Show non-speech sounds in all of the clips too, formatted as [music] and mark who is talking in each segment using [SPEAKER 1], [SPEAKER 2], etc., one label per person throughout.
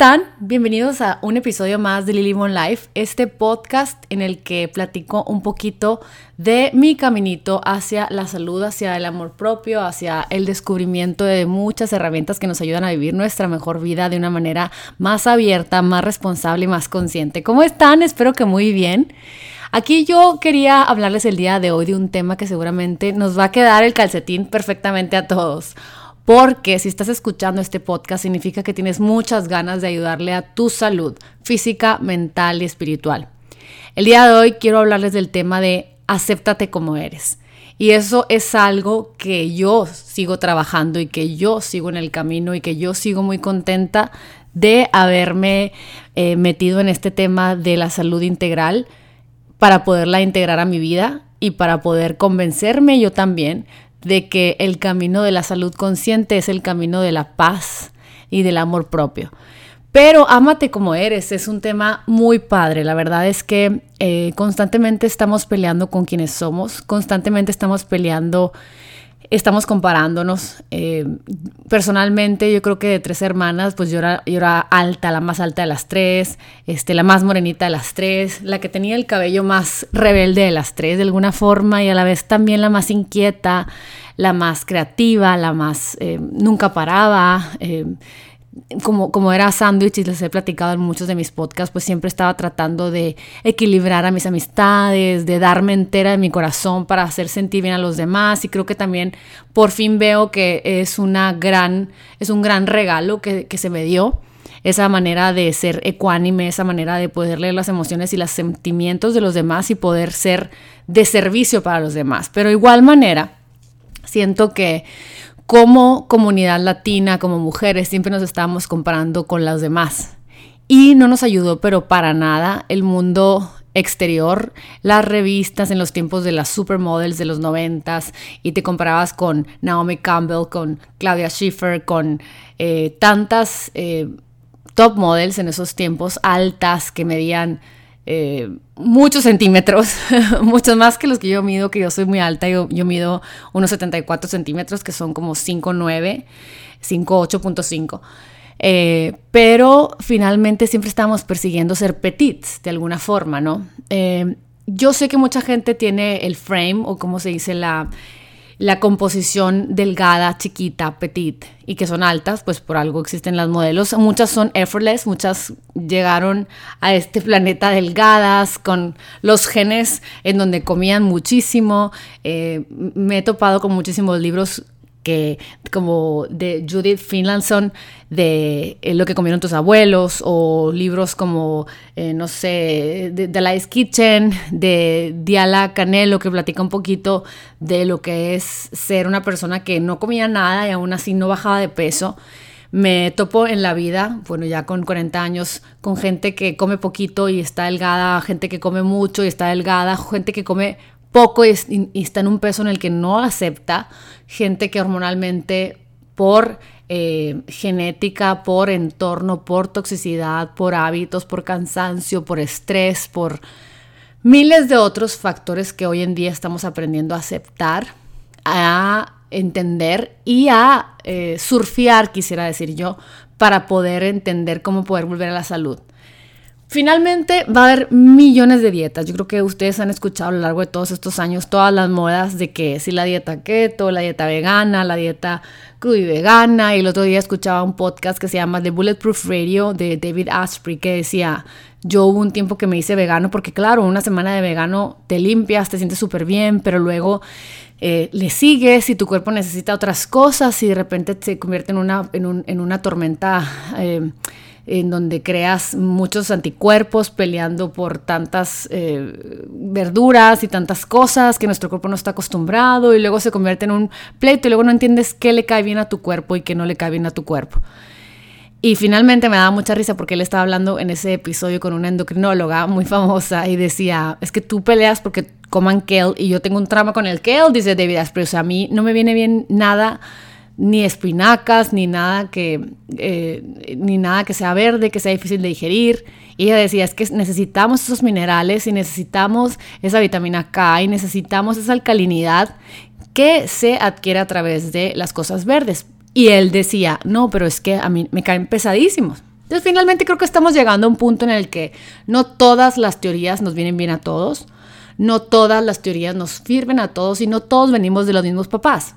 [SPEAKER 1] están? Bienvenidos a un episodio más de Lily Mon Life, este podcast en el que platico un poquito de mi caminito hacia la salud, hacia el amor propio, hacia el descubrimiento de muchas herramientas que nos ayudan a vivir nuestra mejor vida de una manera más abierta, más responsable y más consciente. ¿Cómo están? Espero que muy bien. Aquí yo quería hablarles el día de hoy de un tema que seguramente nos va a quedar el calcetín perfectamente a todos porque si estás escuchando este podcast significa que tienes muchas ganas de ayudarle a tu salud física, mental y espiritual. El día de hoy quiero hablarles del tema de acéptate como eres. Y eso es algo que yo sigo trabajando y que yo sigo en el camino y que yo sigo muy contenta de haberme eh, metido en este tema de la salud integral para poderla integrar a mi vida y para poder convencerme yo también de que el camino de la salud consciente es el camino de la paz y del amor propio. Pero ámate como eres, es un tema muy padre. La verdad es que eh, constantemente estamos peleando con quienes somos, constantemente estamos peleando estamos comparándonos. Eh, personalmente, yo creo que de tres hermanas, pues yo era, yo era, alta, la más alta de las tres, este, la más morenita de las tres, la que tenía el cabello más rebelde de las tres, de alguna forma, y a la vez también la más inquieta, la más creativa, la más eh, nunca paraba. Eh, como, como era sándwich y les he platicado en muchos de mis podcasts, pues siempre estaba tratando de equilibrar a mis amistades, de darme entera de mi corazón para hacer sentir bien a los demás y creo que también por fin veo que es, una gran, es un gran regalo que, que se me dio esa manera de ser ecuánime, esa manera de poder leer las emociones y los sentimientos de los demás y poder ser de servicio para los demás. Pero igual manera, siento que como comunidad latina, como mujeres, siempre nos estábamos comparando con las demás. Y no nos ayudó, pero para nada, el mundo exterior, las revistas en los tiempos de las supermodels de los noventas y te comparabas con Naomi Campbell, con Claudia Schiffer, con eh, tantas eh, top models en esos tiempos altas que medían eh, muchos centímetros, [laughs] muchos más que los que yo mido, que yo soy muy alta, yo, yo mido unos 74 centímetros, que son como 5,9, 5,8.5. Eh, pero finalmente siempre estamos persiguiendo ser petits de alguna forma, ¿no? Eh, yo sé que mucha gente tiene el frame o como se dice la, la composición delgada, chiquita, petit y que son altas, pues por algo existen las modelos. Muchas son effortless, muchas llegaron a este [laughs] planeta delgadas, con los genes en donde comían muchísimo. Eh, me he topado con muchísimos libros que como de Judith Finlandson de eh, lo que comieron tus abuelos o libros como eh, no sé de, The Lice Kitchen de Diala Canelo que platica un poquito de lo que es ser una persona que no comía nada y aún así no bajaba de peso. Me topo en la vida, bueno, ya con 40 años, con gente que come poquito y está delgada, gente que come mucho y está delgada, gente que come poco y, está en un peso en el que no acepta, gente que hormonalmente por eh, genética, por entorno, por toxicidad, por hábitos, por cansancio, por estrés, por miles de otros factores que hoy en día estamos aprendiendo a aceptar, a entender y a eh, surfear, quisiera decir yo, para poder entender cómo poder volver a la salud. Finalmente va a haber millones de dietas. Yo creo que ustedes han escuchado a lo largo de todos estos años todas las modas de que si la dieta keto, la dieta vegana, la dieta cruda y vegana. Y el otro día escuchaba un podcast que se llama The Bulletproof Radio de David Asprey que decía, yo hubo un tiempo que me hice vegano porque claro, una semana de vegano te limpias, te sientes súper bien, pero luego eh, le sigues y tu cuerpo necesita otras cosas y de repente se convierte en una, en, una tormenta. Eh, en donde creas muchos anticuerpos peleando por tantas eh, verduras y tantas cosas que nuestro cuerpo no está acostumbrado y luego se convierte en un pleito y luego no entiendes qué le cae bien a tu cuerpo y qué no le cae bien a tu cuerpo. Y finalmente me daba mucha risa porque él estaba hablando en ese episodio con una endocrinóloga muy famosa y decía, es que tú peleas porque coman kale y yo tengo un trama con el kale, dice David Asprey, o sea, a mí no me viene bien nada ni espinacas, ni nada que, eh, ni nada que sea verde, que sea difícil de digerir. Y ella decía, es que necesitamos esos minerales y necesitamos esa vitamina K y necesitamos esa alcalinidad que se adquiere a través de las cosas verdes. Y él decía, no, pero es que a mí me caen pesadísimos. Entonces finalmente creo que estamos llegando a un punto en el que no todas las teorías nos vienen bien a todos, no todas las teorías nos sirven a todos y no todos venimos de los mismos papás,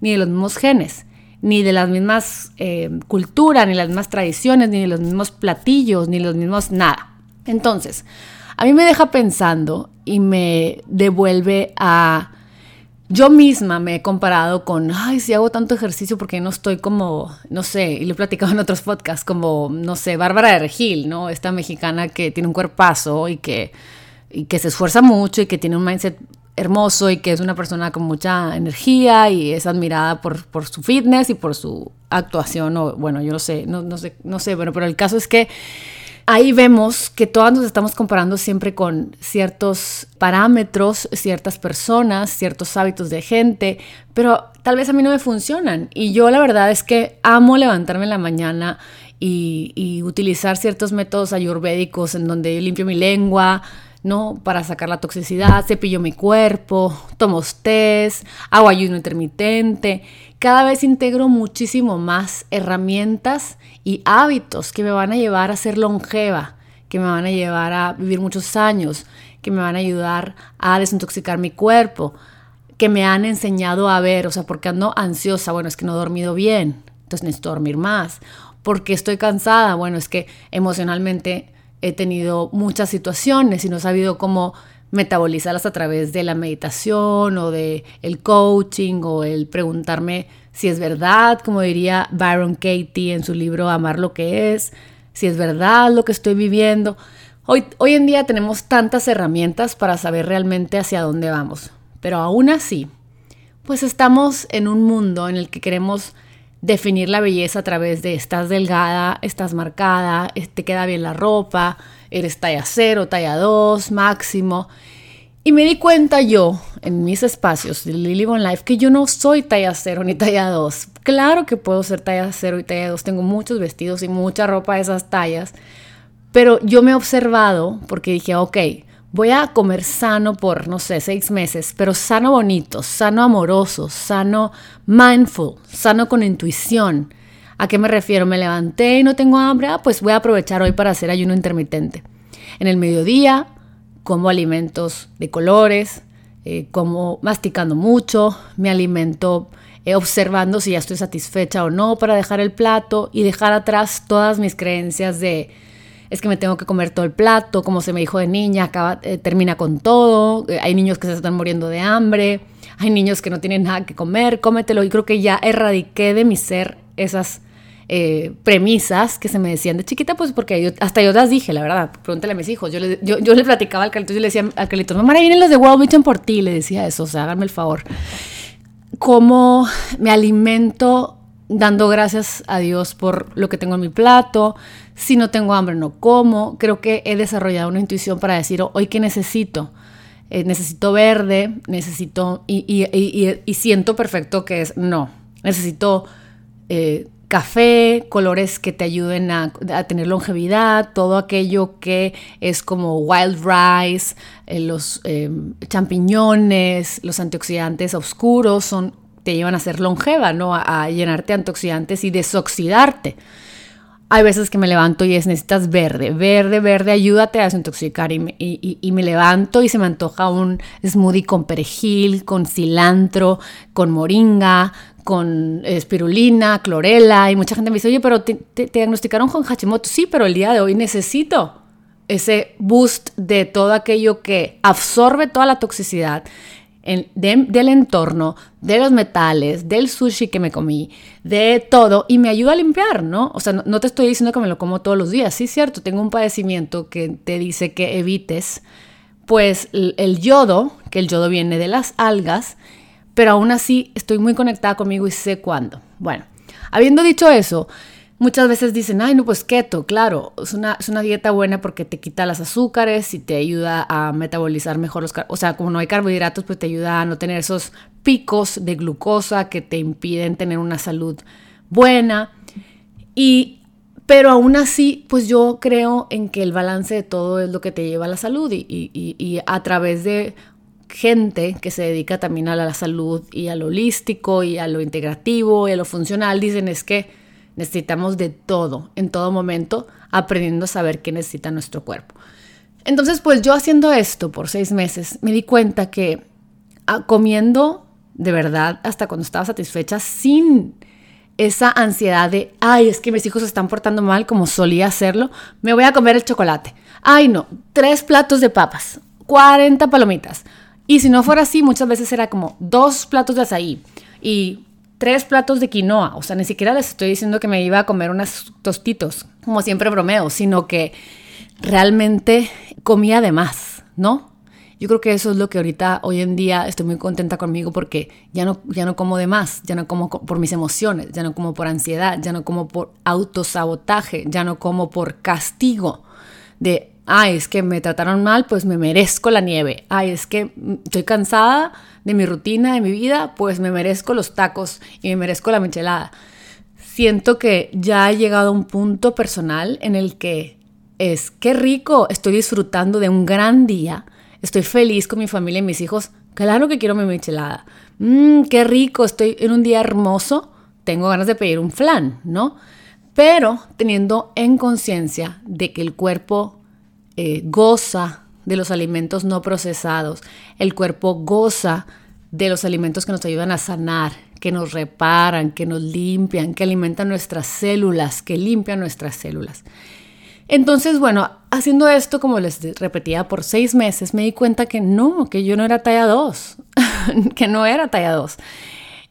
[SPEAKER 1] ni de los mismos genes, ni de las mismas eh, culturas, ni las mismas tradiciones, ni de los mismos platillos, ni los mismos nada. Entonces, a mí me deja pensando y me devuelve a yo misma me he comparado con, ay, si hago tanto ejercicio porque no estoy como, no sé, y lo he platicado en otros podcasts, como, no sé, Bárbara de Regil, ¿no? Esta mexicana que tiene un cuerpazo y que, y que se esfuerza mucho y que tiene un mindset hermoso y que es una persona con mucha energía y es admirada por, por su fitness y por su actuación, o bueno, yo no sé, no, no sé, no sé, bueno, pero el caso es que ahí vemos que todas nos estamos comparando siempre con ciertos parámetros, ciertas personas, ciertos hábitos de gente, pero tal vez a mí no me funcionan. Y yo la verdad es que amo levantarme en la mañana y, utilizar ciertos métodos ayurvédicos en donde limpio mi lengua, ¿no? Para sacar la toxicidad, cepillo mi cuerpo, tomo test, hago ayuno intermitente. Cada vez integro muchísimo más herramientas y hábitos que me van a llevar a ser longeva, que me van a llevar a vivir muchos años, que me van a ayudar a desintoxicar mi cuerpo, que me han enseñado a ver, o sea, porque ando ansiosa, bueno, es que no he dormido bien, entonces necesito dormir más, porque estoy cansada, bueno, es que emocionalmente he tenido muchas situaciones y no he sabido cómo metabolizarlas a través de la meditación o de el coaching o el preguntarme si es verdad, como diría Byron Katie en su libro Amar lo que es, si es verdad lo que estoy viviendo. Hoy, hoy en día tenemos tantas herramientas para saber realmente hacia dónde vamos, pero aún así, pues estamos en un mundo en el que queremos definir la belleza a través de estás delgada, estás marcada, te queda bien la ropa, eres talla 0, talla 2, máximo. Y me di cuenta yo, en mis espacios de Lily Bon Life, que yo no soy talla 0 ni talla 2. Claro que puedo ser talla 0 y talla 2, tengo muchos vestidos y mucha ropa de esas tallas, pero yo me he observado porque dije, ok, voy a comer sano por, no sé, seis meses, pero sano bonito, sano amoroso, sano mindful, sano con intuición. ¿A qué me refiero? Me levanté y no tengo hambre, ah, pues voy a aprovechar hoy para hacer ayuno intermitente. En el mediodía como alimentos de colores, eh, como masticando mucho, me alimento eh, observando si ya estoy satisfecha o no para dejar el plato y dejar atrás todas mis creencias de es que me tengo que comer todo el plato, como se me dijo de niña, acaba, eh, termina con todo, eh, hay niños que se están muriendo de hambre, hay niños que no tienen nada que comer, cómetelo. Y creo que ya erradiqué de mi ser esas eh, premisas que se me decían de chiquita, pues porque yo, hasta yo las dije, la verdad. Pregúntale a mis hijos. Yo le, yo, le platicaba al Carlito y le decía al Carlito, mamá, vienen los de World Vision por ti. Le decía eso, o sea, háganme el favor. Cómo me alimento dando gracias a Dios por lo que tengo en mi plato. Si no tengo hambre, no como. Creo que he desarrollado una intuición para decir, hoy qué necesito. Eh, necesito verde, necesito, y, siento perfecto que es, no, necesito eh, café, colores que te ayuden a, tener longevidad, todo aquello que es como wild rice, eh, los champiñones, los antioxidantes oscuros son te llevan a ser longeva, ¿no? A, llenarte de antioxidantes y desoxidarte. Hay veces que me levanto y es necesitas verde, verde, verde, ayúdate a desintoxicar y me, y, me levanto y se me antoja un smoothie con perejil, con cilantro, con moringa, con espirulina, clorela y mucha gente me dice, oye, pero te, diagnosticaron con Hashimoto. Sí, pero el día de hoy necesito ese boost de todo aquello que absorbe toda la toxicidad del entorno, de los metales, del sushi que me comí, de todo, y me ayuda a limpiar, ¿no? O sea, no, te estoy diciendo que me lo como todos los días, sí, cierto, tengo un padecimiento que te dice que evites, pues, el yodo, que el yodo viene de las algas, pero aún así estoy muy conectada conmigo y sé cuándo. Bueno, habiendo dicho eso, Muchas veces dicen, ay, no, pues keto, claro, es una, es una dieta buena porque te quita las azúcares y te ayuda a metabolizar mejor los O sea, como no hay carbohidratos, pues te ayuda a no tener esos picos de glucosa que te impiden tener una salud buena. Y, pero aún así, pues yo creo en que el balance de todo es lo que te lleva a la salud y, y, y a través de gente que se dedica también a la salud y a lo holístico y a lo integrativo y a lo funcional, dicen es que Necesitamos de todo, en todo momento, aprendiendo a saber qué necesita nuestro cuerpo. Entonces, pues yo haciendo esto por seis meses, me di cuenta que ah, comiendo de verdad hasta cuando estaba satisfecha sin esa ansiedad de, ay, es que mis hijos se están portando mal como solía hacerlo, me voy a comer el chocolate. Ay, no, tres platos de papas, 40 palomitas. Y si no fuera así, muchas veces era como dos platos de azaí y tres platos de quinoa. O sea, ni siquiera les estoy diciendo que me iba a comer unos tostitos, como siempre bromeo, sino que realmente comía de más, ¿no? Yo creo que eso es lo que ahorita, hoy en día, estoy muy contenta conmigo porque ya no, ya no como de más, ya no como por mis emociones, ya no como por ansiedad, ya no como por autosabotaje, ya no como por castigo de, ay, es que me trataron mal, pues me merezco la nieve, ay, es que estoy cansada de mi rutina, de mi vida, pues me merezco los tacos y me merezco la michelada. Siento que ya ha llegado a un punto personal en el que es, qué rico, estoy disfrutando de un gran día, estoy feliz con mi familia y mis hijos, claro que quiero mi michelada. Mmm, qué rico, estoy en un día hermoso, tengo ganas de pedir un flan, ¿no? Pero teniendo en conciencia de que el cuerpo eh, goza de los alimentos no procesados, el cuerpo goza de los alimentos que nos ayudan a sanar, que nos reparan, que nos limpian, que alimentan nuestras células, que limpian nuestras células. Entonces, bueno, haciendo esto, como les repetía, por seis meses, me di cuenta que no, que yo no era talla 2, [laughs] que no era talla 2.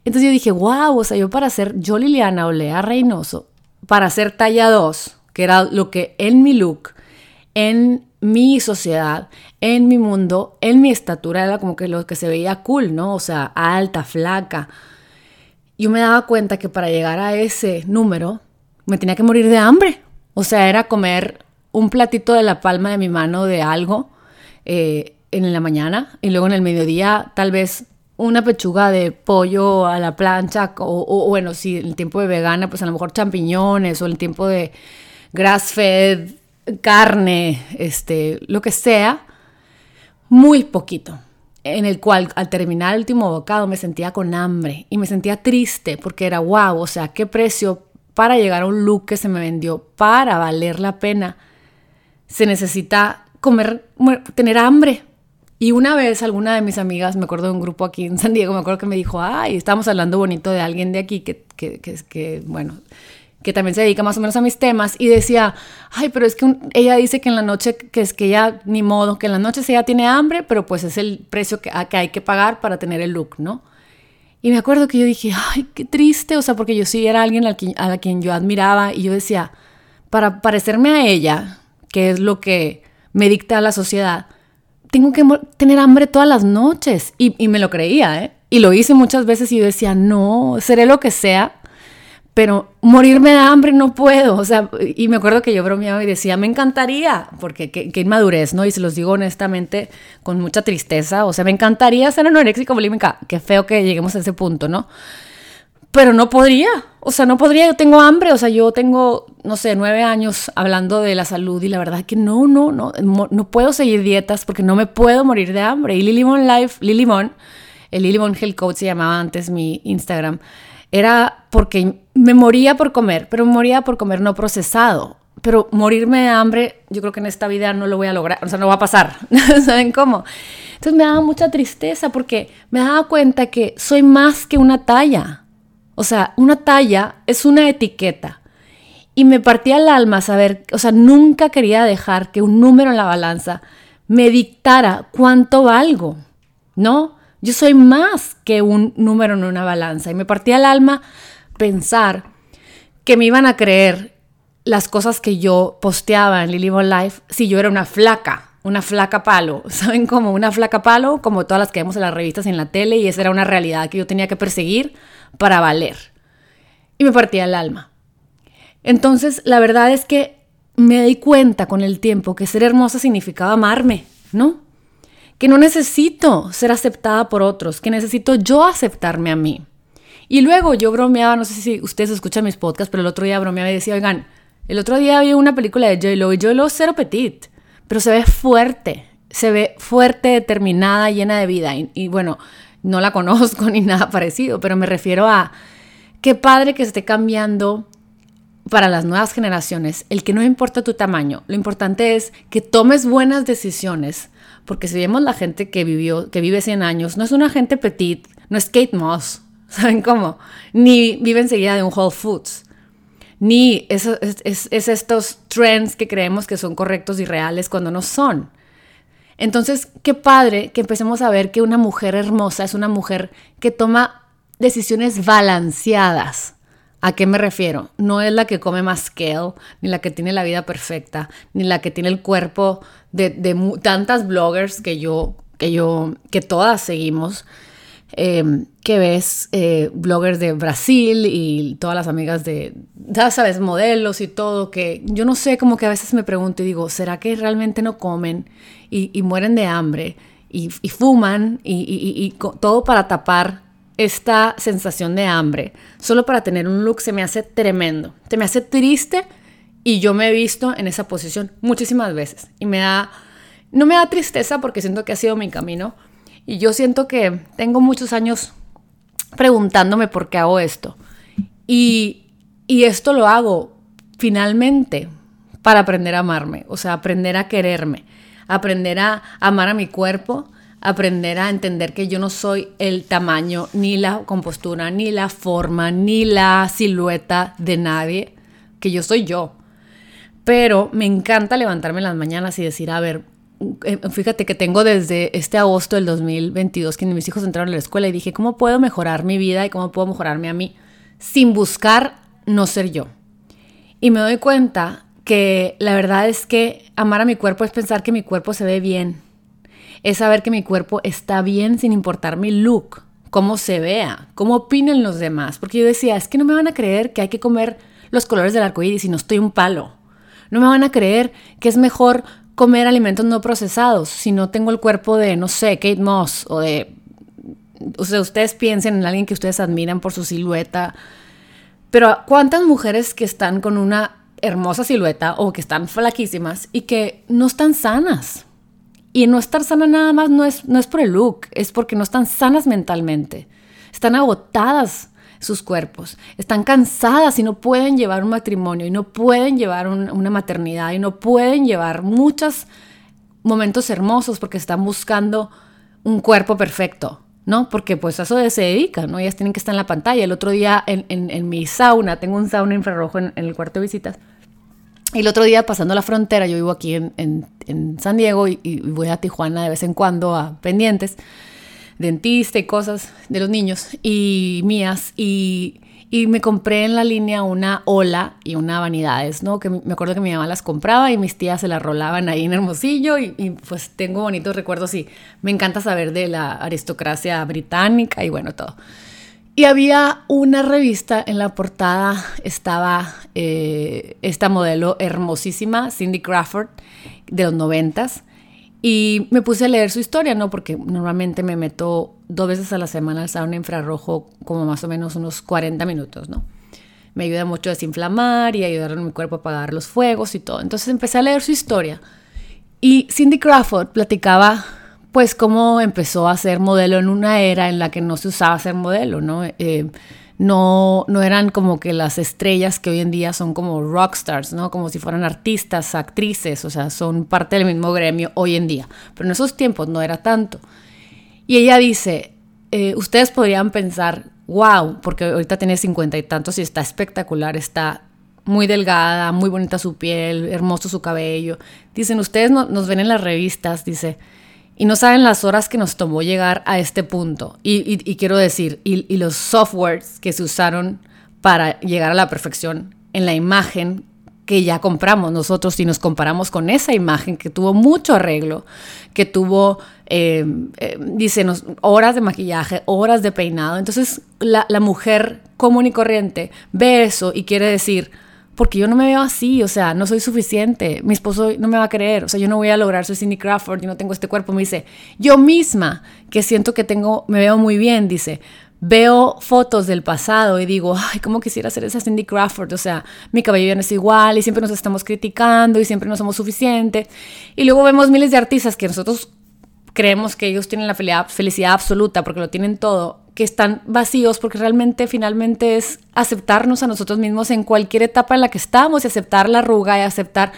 [SPEAKER 1] Entonces yo dije, wow, o sea, yo para ser yo Liliana Olea Reynoso, para ser talla 2, que era lo que en mi look, en mi sociedad, en mi mundo, en mi estatura, era como que lo que se veía cool, ¿no? O sea, alta, flaca. Yo me daba cuenta que para llegar a ese número me tenía que morir de hambre. O sea, era comer un platito de la palma de mi mano de algo eh, en la mañana y luego en el mediodía tal vez una pechuga de pollo a la plancha o, bueno, si el tiempo de vegana, pues a lo mejor champiñones o el tiempo de grass fed, carne, este, lo que sea, muy poquito. En el cual al terminar el último bocado me sentía con hambre y me sentía triste porque era wow, o sea, qué precio para llegar a un look que se me vendió para valer la pena, se necesita comer, tener hambre. Y una vez alguna de mis amigas, me acuerdo de un grupo aquí en San Diego, me acuerdo que me dijo, ay, estamos hablando bonito de alguien de aquí que, que, que, que bueno, que también se dedica más o menos a mis temas, y decía, ay, pero es que ella dice que en la noche, que es que ella, ni modo, que en la noche ella tiene hambre, pero pues es el precio que, que hay que pagar para tener el look, ¿no? Y me acuerdo que yo dije, ay, qué triste, o sea, porque yo sí era alguien a quien, a quien yo admiraba y yo decía, para parecerme a ella, que es lo que me dicta la sociedad, tengo que tener hambre todas las noches. Y, y me lo creía, ¿eh? Y lo hice muchas veces y yo decía, no, seré lo que sea, pero morirme de hambre no puedo. O sea, y me acuerdo que yo bromeaba y decía, me encantaría, porque qué, inmadurez, ¿no? Y se los digo honestamente, con mucha tristeza. O sea, me encantaría ser anoréxica bulímica. Qué feo que lleguemos a ese punto, ¿no? Pero no podría. O sea, no podría. Yo tengo hambre. O sea, yo tengo, no sé, nueve años hablando de la salud y la verdad que no, no, no. No puedo seguir dietas porque no me puedo morir de hambre. Y Lily Life, Lily el Lily Health Coach se llamaba antes mi Instagram era porque me moría por comer, pero moría por comer no procesado. Pero morirme de hambre, yo creo que en esta vida no lo voy a lograr, o sea, no va a pasar. [laughs] ¿Saben cómo? Entonces me daba mucha tristeza porque me daba cuenta que soy más que una talla. O sea, una talla es una etiqueta. Y me partía el alma saber, o sea, nunca quería dejar que un número en la balanza me dictara cuánto valgo, ¿no? Yo soy más que un número en una balanza. Y me partía el alma pensar que me iban a creer las cosas que yo posteaba en Lily Life si yo era una flaca, una flaca palo. [laughs] ¿Saben cómo? Una flaca palo, como todas las que vemos en las revistas y en la tele, y esa era una realidad que yo tenía que perseguir para valer. Y me partía el alma. Entonces, la verdad es que me di cuenta con el tiempo que ser hermosa significaba amarme, ¿no? Que no necesito ser aceptada por otros, que necesito yo aceptarme a mí. Y luego yo bromeaba, no sé si ustedes escuchan mis podcasts, pero el otro día bromeaba y decía, oigan, el otro día vi una película de J-Lo y J-Lo cero petit, pero se ve fuerte, se ve fuerte, determinada, llena de vida. Y, y bueno, no la [laughs] conozco ni nada parecido, pero me refiero a qué padre que esté cambiando para las nuevas generaciones el que no importa tu tamaño, lo importante es que tomes buenas decisiones, porque si vemos la gente que vivió, que vive 100 años, no es una gente petit, no es Kate Moss, [laughs] ¿saben cómo? Ni vive enseguida de un Whole Foods, ni es, es, es estos trends que creemos que son correctos y reales cuando no son. Entonces, qué padre que empecemos a ver que una mujer hermosa es una mujer que toma decisiones balanceadas ¿A qué me refiero? No es la que come más kale, ni la que tiene la vida perfecta, ni la que tiene el cuerpo de, tantas bloggers que yo, que yo, que todas seguimos, em, que ves eh, bloggers de Brasil y todas las amigas de, ya sabes, modelos y todo, que yo no sé, como que a veces me pregunto y digo, ¿será que realmente no comen y, mueren de hambre y, fuman y todo para tapar esta sensación de hambre solo para tener un look se me hace tremendo, se me hace triste y yo me he visto en esa posición muchísimas veces. Y me da, no me da tristeza porque siento que ha sido mi camino. Y yo siento que tengo muchos años preguntándome por qué hago esto. Y, y esto lo hago finalmente para aprender a amarme, o sea, aprender a quererme, aprender a amar a mi cuerpo aprender a entender que yo no soy el tamaño, ni la compostura, ni la forma, ni la silueta de nadie, que yo soy yo. Pero me encanta levantarme en las mañanas y decir, a ver, eh, fíjate que tengo desde este agosto del 2022 que mis hijos entraron a la escuela y dije, ¿cómo puedo mejorar mi vida y cómo puedo mejorarme a mí sin buscar no ser yo? Y me doy cuenta que la verdad es que amar a mi cuerpo es pensar que mi cuerpo se ve bien, es saber que mi cuerpo está bien sin importar mi look, cómo se vea, cómo opinen los demás. Porque yo decía, es que no me van a creer que hay que comer los colores del arco iris si no estoy un palo. No me van a creer que es mejor comer alimentos no procesados si no tengo el cuerpo de, no sé, Kate Moss o de. O sea, ustedes piensen en alguien que ustedes admiran por su silueta. Pero ¿cuántas mujeres que están con una hermosa silueta o que están flaquísimas y que no están sanas? Y no estar sana nada más no es, no es por el look, es porque no están sanas mentalmente. Están agotadas sus cuerpos, están cansadas y no pueden llevar un matrimonio y no pueden llevar una maternidad y no pueden llevar muchos momentos hermosos porque están buscando un cuerpo perfecto, ¿no? Porque pues a eso se dedican, ¿no? Ellas tienen que estar en la pantalla. El otro día en, en, mi sauna, tengo un sauna infrarrojo en, en el cuarto de visitas, el otro día pasando la frontera, yo vivo aquí en, San Diego y, voy a Tijuana de vez en cuando a pendientes, dentista y cosas de los niños y mías. Y, me compré en la línea una ola y una vanidades, ¿no? Que me acuerdo que mi mamá las compraba y mis tías se las rolaban ahí en Hermosillo y, y pues tengo bonitos recuerdos y me encanta saber de la aristocracia británica y bueno, todo. Y había una revista en la portada, estaba eh, esta modelo hermosísima, Cindy Crawford, de los noventas, y me puse a leer su historia, ¿no? Porque normalmente me meto dos veces a la semana al sauna infrarrojo, como más o menos unos 40 minutos, ¿no? Me ayuda mucho a desinflamar y ayudar a mi cuerpo a apagar los fuegos y todo. Entonces empecé a leer su historia. Y Cindy Crawford platicaba pues cómo empezó a ser modelo en una era en la que no se usaba ser modelo, ¿no? Eh, no, no eran como que las estrellas que hoy en día son como rockstars, ¿no? Como si fueran artistas, actrices, o sea, son parte del mismo gremio hoy en día. Pero en esos tiempos no era tanto. Y ella dice, eh, ustedes podrían pensar, wow, porque ahorita tiene cincuenta y tantos y está espectacular, está muy delgada, muy bonita su piel, hermoso su cabello. Dicen, ustedes nos ven en las revistas, dice, y no saben las horas que nos tomó llegar a este punto. Y, quiero decir, y, los softwares que se usaron para llegar a la perfección en la imagen que ya compramos nosotros y nos comparamos con esa imagen que tuvo mucho arreglo, que tuvo, eh, eh, dice, horas de maquillaje, horas de peinado. Entonces la, la mujer común y corriente ve eso y quiere decir, porque yo no me veo así, o sea, no soy suficiente, mi esposo no me va a creer, o sea, yo no voy a lograr ser Cindy Crawford, y no tengo este cuerpo, me dice, yo misma, que siento que tengo, me veo muy bien, dice, veo fotos del pasado y digo, ay, cómo quisiera ser esa Cindy Crawford, o sea, mi cabello no es igual y siempre nos estamos criticando y siempre no somos suficientes. Y luego vemos miles de artistas que nosotros creemos que ellos tienen la felicidad absoluta porque lo tienen todo, que están vacíos porque realmente finalmente es aceptarnos a nosotros mismos en cualquier etapa en la que estamos y aceptar la arruga y aceptar...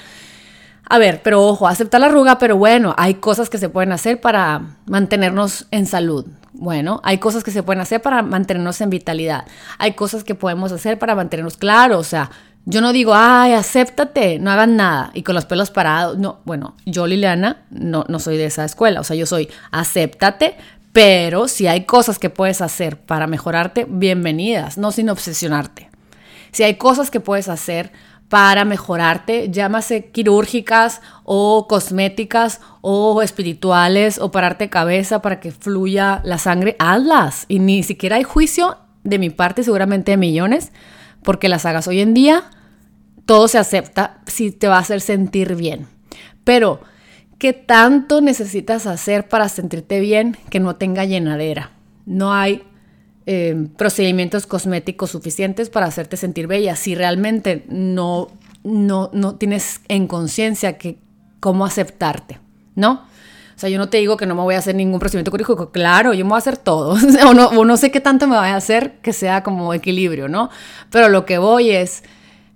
[SPEAKER 1] A ver, pero ojo, aceptar la arruga, pero bueno, hay cosas que se pueden hacer para mantenernos en salud. Bueno, hay cosas que se pueden hacer para mantenernos en vitalidad. Hay cosas que podemos hacer para mantenernos claros. O sea, yo no digo, ay, acéptate, no hagan nada y con los pelos parados. No, bueno, yo, Liliana, no, no soy de esa escuela. O sea, yo soy, acéptate, pero si hay cosas que puedes hacer para mejorarte, bienvenidas, no sin obsesionarte. Si hay cosas que puedes hacer para mejorarte, llámase quirúrgicas o cosméticas o espirituales o pararte cabeza para que fluya la sangre, hazlas. Y ni siquiera hay juicio de mi parte, seguramente de millones, porque las hagas hoy en día. Todo se acepta si te va a hacer sentir bien. Pero ¿Qué tanto necesitas hacer para sentirte bien que no tenga llenadera? No hay eh, procedimientos cosméticos suficientes para hacerte sentir bella si realmente no, no, no tienes en conciencia que cómo aceptarte, ¿no? O sea, yo no te digo que no me voy a hacer ningún procedimiento quirúrgico, claro, yo me voy a hacer todo, [laughs] o, no, o no sé qué tanto me voy a hacer que sea como equilibrio, ¿no? Pero lo que voy es,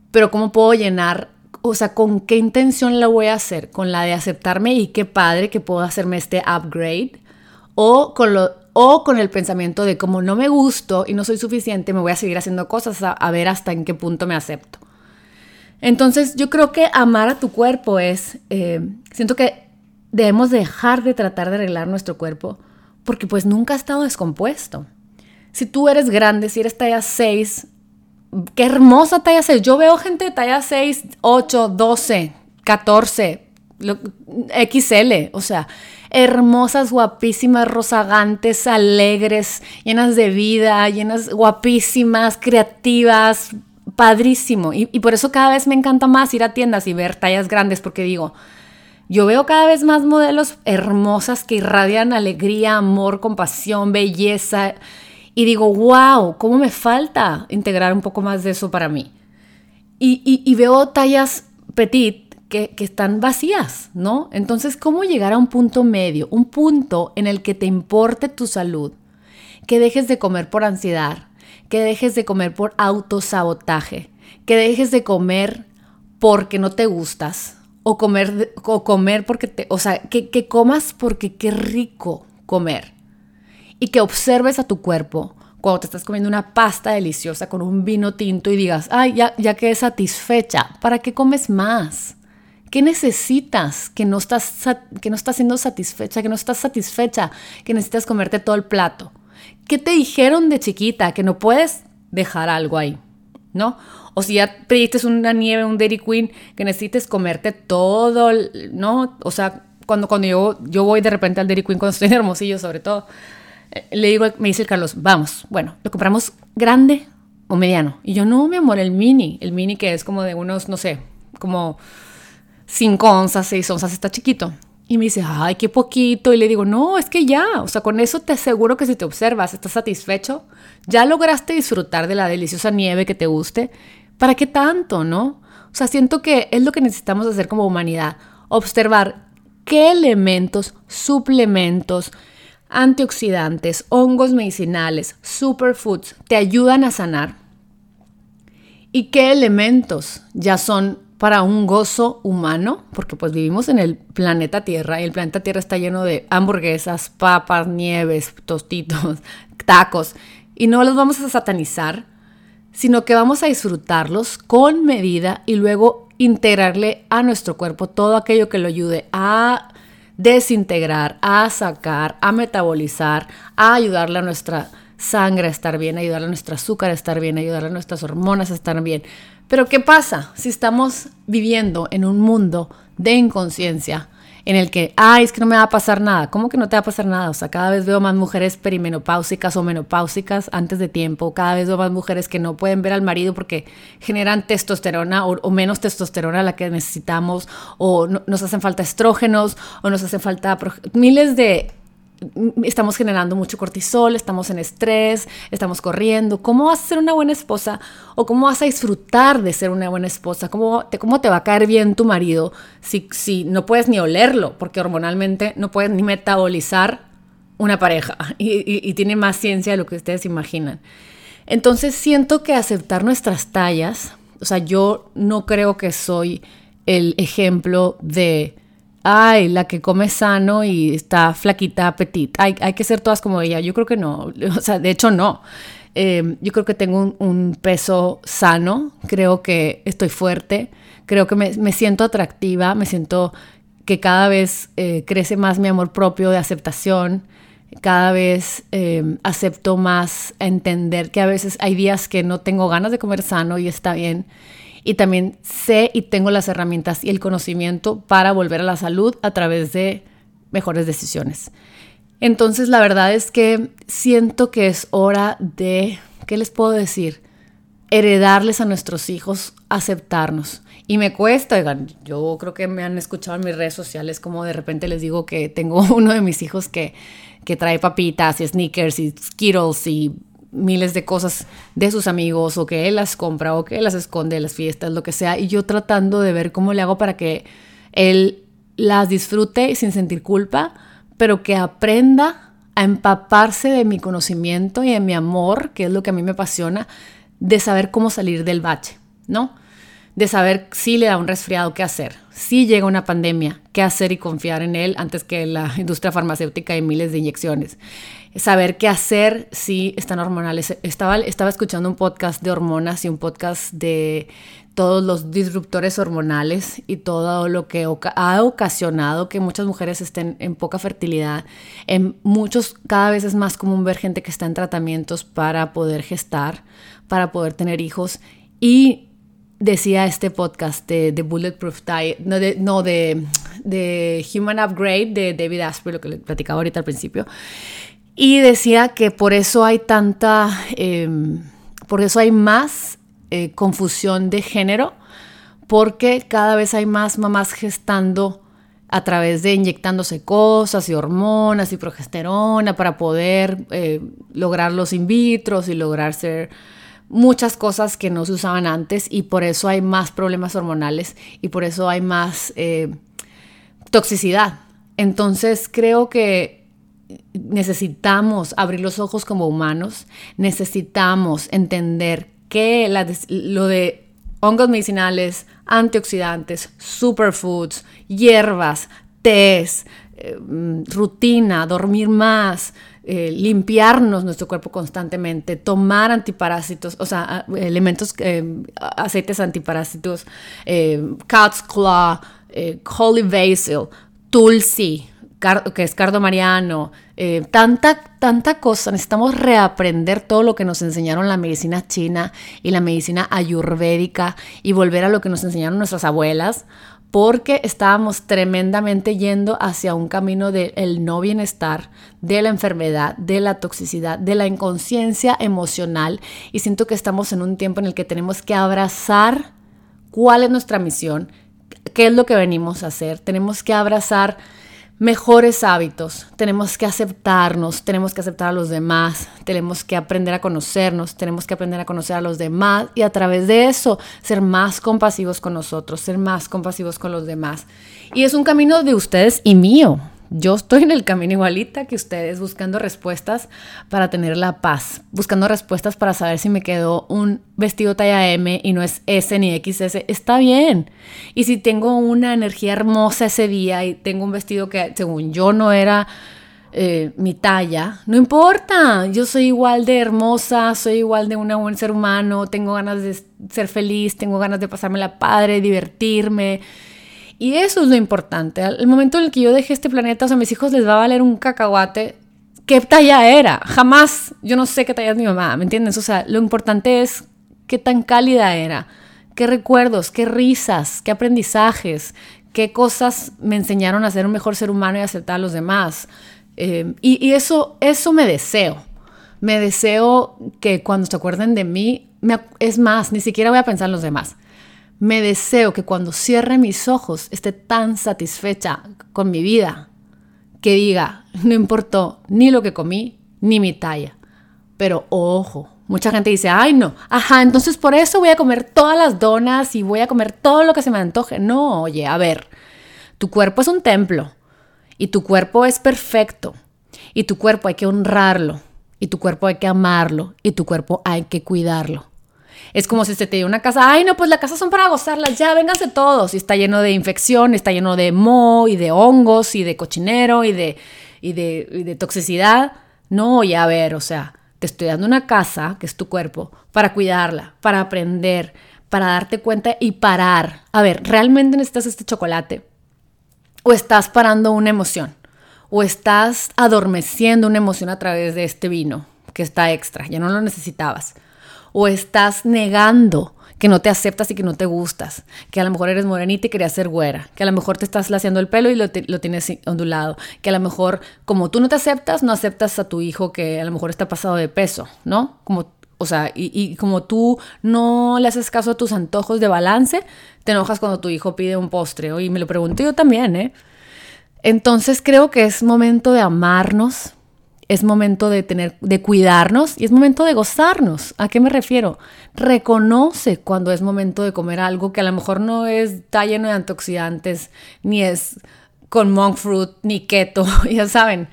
[SPEAKER 1] pero ¿cómo puedo llenar o sea, ¿con qué intención la voy a hacer? ¿Con la de aceptarme y qué padre que puedo hacerme este upgrade? ¿O con, lo, o con el pensamiento de como no me gusto y no soy suficiente, me voy a seguir haciendo cosas a, ver hasta en qué punto me acepto? Entonces yo creo que amar a tu cuerpo es, eh, siento que debemos dejar de tratar de arreglar nuestro cuerpo porque pues nunca ha estado descompuesto. Si tú eres grande, si eres talla 6, qué hermosa talla 6. Yo veo gente de talla 6, 8, 12, 14, XL, o sea, hermosas, guapísimas, rozagantes, alegres, llenas de vida, llenas, guapísimas, creativas, padrísimo. Y, y por eso cada vez me encanta más ir a tiendas y ver tallas grandes, porque digo, yo veo cada vez más modelos hermosas que irradian alegría, amor, compasión, belleza y digo, wow, ¿cómo me falta integrar un poco más de eso para mí? Y, veo tallas petit que, están vacías, ¿no? Entonces, ¿cómo llegar a un punto medio? Un punto en el que te importe tu salud, que dejes de comer por ansiedad, que dejes de comer por autosabotaje, que dejes de comer porque no te gustas, o comer, o comer porque te, o sea, que comas porque qué rico comer y que observes a tu cuerpo cuando te estás comiendo una pasta deliciosa con un vino tinto y digas, ay, ya, ya quedé satisfecha, ¿para qué comes más? ¿Qué necesitas que no, estás, que no estás siendo satisfecha, que no estás satisfecha, que necesitas comerte todo el plato? ¿Qué te dijeron de chiquita que no puedes dejar algo ahí? ¿No? O si ya pediste una nieve, un Dairy Queen, que necesites comerte todo, ¿no? O sea, cuando, cuando yo, yo voy de repente al Dairy Queen, cuando estoy en Hermosillo sobre todo, le digo, me dice el Carlos, vamos, bueno, ¿lo compramos grande o mediano? Y yo, no, mi amor, el mini, el mini que es como de unos, no sé, como 5 onzas, 6 onzas, está chiquito. Y me dice, ay, qué poquito. Y le digo, no, es que ya, o sea, con eso te aseguro que si te observas, estás satisfecho, ya lograste disfrutar de la deliciosa nieve que te guste. ¿Para qué tanto, no? O sea, siento que es lo que necesitamos hacer como humanidad, observar qué elementos, suplementos, antioxidantes, hongos medicinales, superfoods te ayudan a sanar? ¿Y qué elementos ya son para un gozo humano? Porque pues vivimos en el planeta Tierra y el planeta Tierra está lleno de hamburguesas, papas, nieves, tostitos, [laughs] tacos y no los vamos a satanizar, sino que vamos a disfrutarlos con medida y luego integrarle a nuestro cuerpo todo aquello que lo ayude a desintegrar, a sacar, a metabolizar, a ayudarle a nuestra sangre a estar bien, ayudarle a nuestro azúcar a estar bien, ayudarle a nuestras hormonas a estar bien. Pero ¿qué pasa si estamos viviendo en un mundo de inconsciencia? En el que, ay, es que no me va a pasar nada. ¿Cómo que no te va a pasar nada? O sea, cada vez veo más mujeres perimenopáusicas o menopáusicas antes de tiempo, cada vez veo más mujeres que no pueden ver al marido porque generan testosterona o, menos testosterona la que necesitamos, o nos hacen falta estrógenos, o nos hacen falta miles de estamos generando mucho cortisol, estamos en estrés, estamos corriendo. ¿Cómo vas a ser una buena esposa? ¿O cómo vas a disfrutar de ser una buena esposa? ¿Cómo te, cómo te va a caer bien tu marido si, si no puedes ni olerlo? Porque hormonalmente no puedes ni metabolizar una pareja [laughs] y, y tiene más ciencia de lo que ustedes imaginan. Entonces siento que aceptar nuestras tallas, o sea, yo no creo que soy el ejemplo de ay, la que come sano y está flaquita, petit, hay, hay que ser todas como ella. Yo creo que no, [laughs] o sea, de hecho no. Eh, yo creo que tengo un, peso sano, creo que estoy fuerte, creo que me, siento atractiva, me siento que cada vez eh, crece más mi amor propio de aceptación, cada vez eh, acepto más entender que a veces hay días que no tengo ganas de comer sano y está bien y también sé y tengo las herramientas y el conocimiento para volver a la salud a través de mejores decisiones. Entonces la verdad es que siento que es hora de, ¿qué les puedo decir? Heredarles a nuestros hijos aceptarnos. Y me cuesta, oigan, yo creo que me han escuchado en mis redes sociales como de repente les digo que tengo [laughs] uno de mis hijos que, que trae papitas y sneakers y Skittles y miles de cosas de sus amigos o que él las compra o que él las esconde en las fiestas, lo que sea, y yo tratando de ver cómo le hago para que él las disfrute sin sentir culpa, pero que aprenda a empaparse de mi conocimiento y de mi amor, que es lo que a mí me apasiona, de saber cómo salir del bache, ¿no? De saber si le da un resfriado, qué hacer, si llega una pandemia, qué hacer y confiar en él antes que la [laughs] industria farmacéutica y miles de inyecciones saber qué hacer si están hormonales. Estaba, estaba escuchando un podcast de hormonas y un podcast de todos los disruptores hormonales y todo lo que ha ocasionado que muchas mujeres estén en poca fertilidad. En muchos, cada vez es más común ver gente que está en tratamientos para poder gestar, para poder tener hijos. Y decía este podcast de, Bulletproof Diet, no, de, no de, de Human Upgrade de David Asprey, lo que le platicaba ahorita al principio, y decía que por eso hay tanta, em, por eso hay más eh, confusión de género, porque cada vez hay más mamás gestando a través de inyectándose cosas y hormonas y progesterona para poder eh, lograr los in vitro y lograr ser muchas cosas que no se usaban antes y por eso hay más problemas hormonales y por eso hay más eh, toxicidad. Entonces creo que necesitamos abrir los ojos como humanos, necesitamos entender que lo de hongos medicinales, antioxidantes, superfoods, hierbas, tés, eh, rutina, dormir más, eh, limpiarnos nuestro cuerpo constantemente, tomar antiparásitos, o sea, elementos, eh, aceites antiparásitos, cat's claw, holy basil, tulsi, que es Cardo Mariano, eh, tanta, tanta cosa. Necesitamos reaprender todo lo que nos enseñaron la medicina china y la medicina ayurvédica y volver a lo que nos enseñaron nuestras abuelas, porque estábamos tremendamente yendo hacia un camino del no bienestar, de la enfermedad, de la toxicidad, de la inconsciencia emocional. Y siento que estamos en un tiempo en el que tenemos que abrazar cuál es nuestra misión, qué es lo que venimos a hacer. Tenemos que abrazar mejores hábitos, tenemos que aceptarnos, tenemos que aceptar a los demás, tenemos que aprender a conocernos, tenemos que aprender a conocer a los demás y a través de eso ser más compasivos con nosotros, ser más compasivos con los demás. Y es un camino de ustedes y mío yo estoy en el camino igualita que ustedes, buscando respuestas para tener la paz, buscando respuestas para saber si me quedó un vestido talla M y no es S ni XS, está bien. Y si tengo una energía hermosa ese día y tengo un vestido que según yo no era eh, mi talla, no importa, yo soy igual de hermosa, soy igual de un buen ser humano, tengo ganas de ser feliz, tengo ganas de pasarme la padre, divertirme y eso es lo importante. Al momento en el que yo dejé este planeta, o sea, a mis hijos les va a valer un cacahuate. ¿Qué talla era? Jamás, yo no sé qué talla es mi mamá, ¿me entiendes? O sea, lo importante es qué tan cálida era, qué recuerdos, qué risas, qué aprendizajes, qué cosas me enseñaron a ser un mejor ser humano y aceptar a los demás. Eh, y, eso, eso me deseo. Me deseo que cuando se acuerden de mí, es más, ni siquiera voy a pensar en los demás. Me deseo que cuando cierre mis ojos esté tan satisfecha con mi vida que diga, no importó ni lo que comí, ni mi talla. Pero ojo, mucha gente dice, ay no, ajá, entonces por eso voy a comer todas las donas y voy a comer todo lo que se me antoje. No, oye, a ver, tu cuerpo es un templo y tu cuerpo es perfecto y tu cuerpo hay que honrarlo y tu cuerpo hay que amarlo y tu cuerpo hay que cuidarlo. Es como si se te dio una casa, ay no, pues las casas son para gozarlas, ya vénganse todos. Y está lleno de infección, está lleno de moho y de hongos y de cochinero y de, y de, y de toxicidad. No, ya a ver, o sea, te estoy dando una casa, que es tu cuerpo, para cuidarla, para aprender, para darte cuenta y parar. A ver, ¿realmente necesitas este chocolate? ¿O estás parando una emoción? ¿O estás adormeciendo una emoción a través de este vino que está extra? Ya no lo necesitabas o estás negando que no te aceptas y que no te gustas, que a lo mejor eres morenita y querías ser güera, que a lo mejor te estás laciando el pelo y lo, tienes ondulado, que a lo mejor como tú no te aceptas, no aceptas a tu hijo que a lo mejor está pasado de peso, ¿no? Como, o sea, y, y como tú no le haces caso a tus antojos de balance, te enojas cuando tu hijo pide un postre, y me lo pregunto yo también, ¿eh? Entonces creo que es momento de amarnos, es momento de tener, de cuidarnos y es momento de gozarnos. ¿A qué me refiero? Reconoce cuando es momento de comer algo que a lo mejor no es, está lleno de antioxidantes, ni es con monk fruit, ni keto, [laughs] ya saben.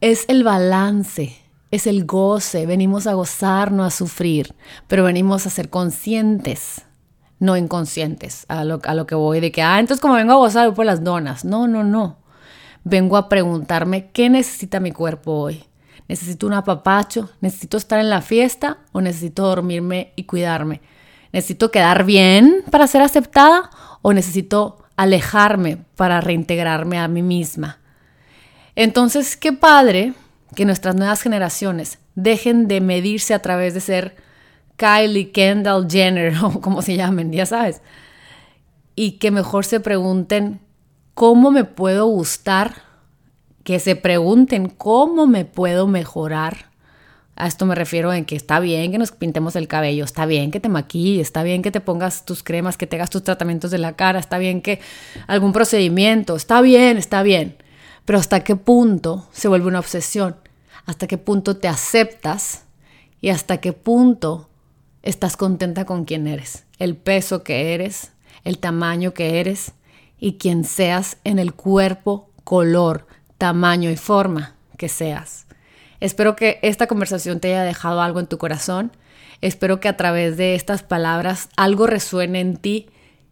[SPEAKER 1] Es el balance, es el goce. Venimos a gozar, no a sufrir, pero venimos a ser conscientes, no inconscientes, a lo, a lo que voy de que, ah, entonces como vengo a gozar, voy por las donas. No, no, no vengo a preguntarme qué necesita mi cuerpo hoy. ¿Necesito un apapacho? ¿Necesito estar en la fiesta o necesito dormirme y cuidarme? ¿Necesito quedar bien para ser aceptada o necesito alejarme para reintegrarme a mí misma? Entonces, qué padre que nuestras nuevas generaciones dejen de medirse a través de ser Kylie Kendall Jenner [laughs] o como se llamen, ya sabes, y que mejor se pregunten ¿Cómo me puedo gustar? Que se pregunten cómo me puedo mejorar. A esto me refiero en que está bien que nos pintemos el cabello, está bien que te maquilles, está bien que te pongas tus cremas, que te hagas tus tratamientos de la cara, está bien que algún procedimiento, está bien, está bien. Pero hasta qué punto se vuelve una obsesión, hasta qué punto te aceptas y hasta qué punto estás contenta con quien eres, el peso que eres, el tamaño que eres y quien seas en el cuerpo, color, tamaño y forma que seas. Espero que esta conversación te haya dejado algo en tu corazón. Espero que a través de estas palabras algo resuene en ti,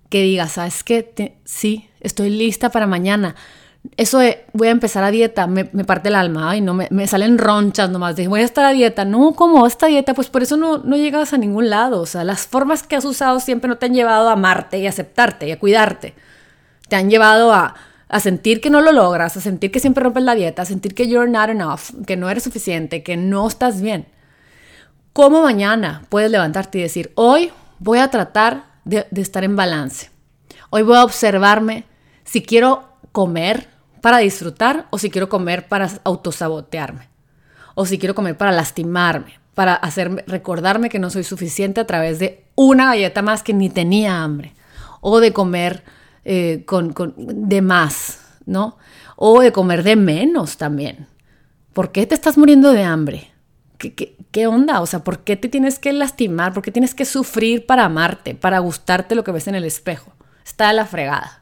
[SPEAKER 1] que digas, ¿sabes qué? sí, estoy lista para mañana. Eso de voy a empezar a dieta me, parte el alma y no me, me, salen ronchas nomás de voy a estar a dieta. No, ¿cómo esta dieta? Pues por eso no, no llegas a ningún lado. O sea, las formas que has usado siempre no te han llevado a amarte y aceptarte y a cuidarte te han llevado a, sentir que no lo logras, a sentir que siempre rompes la dieta, a sentir que you're not enough, que no eres suficiente, que no estás bien. ¿Cómo mañana puedes levantarte y decir, hoy voy a tratar de, de estar en balance? Hoy voy a observarme si quiero comer para disfrutar o si quiero comer para autosabotearme o si quiero comer para lastimarme, para hacerme recordarme que no soy suficiente a través de una galleta más que ni tenía hambre o de comer eh, con, de más, ¿no? O de comer de menos también. ¿Por qué te estás muriendo de hambre? ¿Qué, qué, qué onda? O sea, ¿por qué te tienes que lastimar? ¿Por qué tienes que sufrir para amarte, para gustarte lo que ves en el espejo? Está la fregada.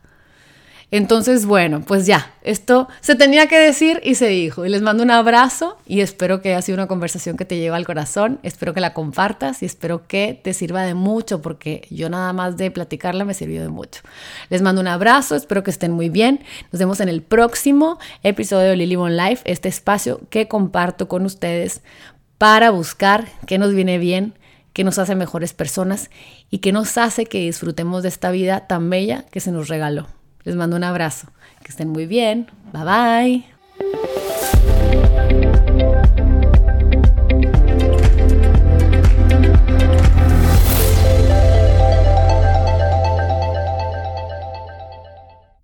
[SPEAKER 1] Entonces, bueno, pues ya, esto se tenía que decir y se dijo. Y les mando un abrazo y espero que haya sido una conversación que te lleve al corazón. Espero que la compartas y espero que te sirva de mucho porque yo nada más de platicarla me sirvió de mucho. Les mando un abrazo, espero que estén muy bien. Nos vemos en el próximo episodio de Lily One Life, este espacio que comparto con ustedes para buscar qué nos viene bien, qué nos hace mejores personas y qué nos hace que disfrutemos de esta vida tan bella que se nos regaló. Les mando un abrazo. Que estén muy bien. Bye bye.